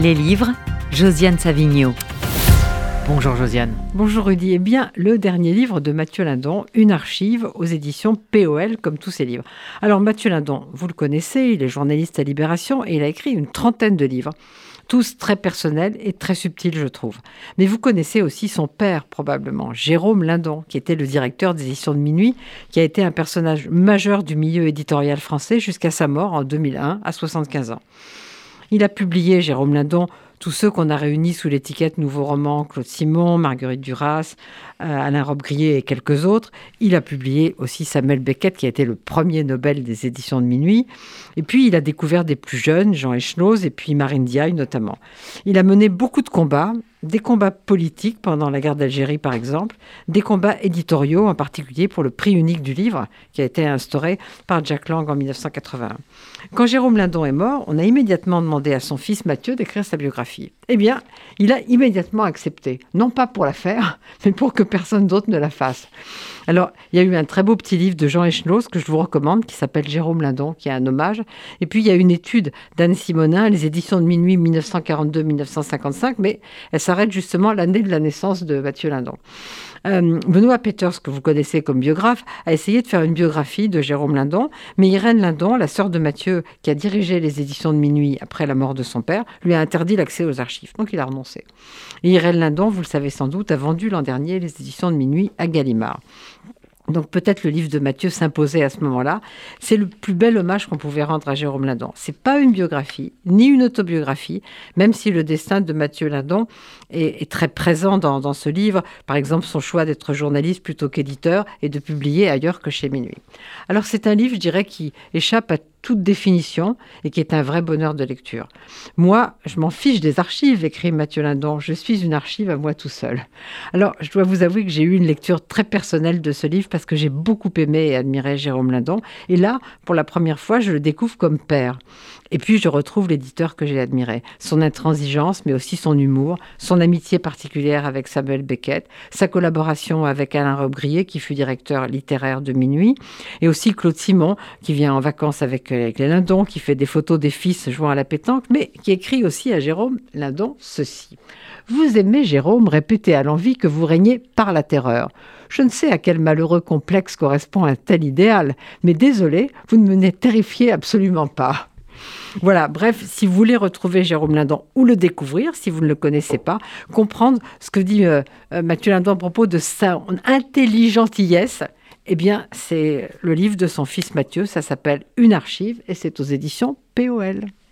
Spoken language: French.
Les livres, Josiane Savigno. Bonjour Josiane. Bonjour Rudy. Eh bien, le dernier livre de Mathieu Lindon, une archive aux éditions POL, comme tous ses livres. Alors, Mathieu Lindon, vous le connaissez, il est journaliste à Libération et il a écrit une trentaine de livres. Tous très personnels et très subtils, je trouve. Mais vous connaissez aussi son père, probablement, Jérôme Lindon, qui était le directeur des éditions de Minuit, qui a été un personnage majeur du milieu éditorial français jusqu'à sa mort en 2001, à 75 ans. Il a publié, Jérôme Lindon, tous ceux qu'on a réunis sous l'étiquette Nouveau Roman, Claude Simon, Marguerite Duras, euh, Alain Robbe-Grillet et quelques autres. Il a publié aussi Samuel Beckett, qui a été le premier Nobel des éditions de minuit. Et puis, il a découvert des plus jeunes, Jean Echnoz et puis Marine Diaye notamment. Il a mené beaucoup de combats, des combats politiques pendant la guerre d'Algérie par exemple, des combats éditoriaux en particulier pour le prix unique du livre qui a été instauré par Jack Lang en 1981. Quand Jérôme Lindon est mort, on a immédiatement demandé à son fils Mathieu d'écrire sa biographie. Eh bien, il a immédiatement accepté, non pas pour la faire, mais pour que personne d'autre ne la fasse. Alors, il y a eu un très beau petit livre de Jean Echnoz que je vous recommande qui s'appelle Jérôme Lindon, qui est un hommage. Et puis, il y a une étude d'Anne Simonin, les éditions de minuit 1942-1955, mais elle s'arrête justement l'année de la naissance de Mathieu Lindon. Euh, Benoît Peters, que vous connaissez comme biographe, a essayé de faire une biographie de Jérôme Lindon, mais Irène Lindon, la sœur de Mathieu, qui a dirigé les éditions de Minuit après la mort de son père, lui a interdit l'accès aux archives. Donc il a renoncé. Irène Lindon, vous le savez sans doute, a vendu l'an dernier les éditions de Minuit à Gallimard. Donc peut-être le livre de Mathieu s'imposait à ce moment-là. C'est le plus bel hommage qu'on pouvait rendre à Jérôme Lindon. C'est pas une biographie, ni une autobiographie, même si le destin de Mathieu Lindon est, très présent dans, dans, ce livre. Par exemple, son choix d'être journaliste plutôt qu'éditeur et de publier ailleurs que chez Minuit. Alors c'est un livre, je dirais, qui échappe à toute définition et qui est un vrai bonheur de lecture. Moi, je m'en fiche des archives, écrit Mathieu Lindon. Je suis une archive à moi tout seul. Alors, je dois vous avouer que j'ai eu une lecture très personnelle de ce livre parce que j'ai beaucoup aimé et admiré Jérôme Lindon. Et là, pour la première fois, je le découvre comme père. Et puis, je retrouve l'éditeur que j'ai admiré. Son intransigeance, mais aussi son humour, son amitié particulière avec Samuel Beckett, sa collaboration avec Alain Robbe-Grillet, qui fut directeur littéraire de Minuit, et aussi Claude Simon, qui vient en vacances avec, avec les Lindon, qui fait des photos des fils jouant à la pétanque, mais qui écrit aussi à Jérôme Lindon ceci. Vous aimez, Jérôme, répéter à l'envie que vous régnez par la terreur. Je ne sais à quel malheureux complexe correspond un tel idéal, mais désolé, vous ne me terrifié absolument pas. Voilà, bref, si vous voulez retrouver Jérôme Lindon ou le découvrir, si vous ne le connaissez pas, comprendre ce que dit euh, euh, Mathieu Lindon à propos de sa intelligentillesse, eh bien, c'est le livre de son fils Mathieu, ça s'appelle Une archive et c'est aux éditions POL.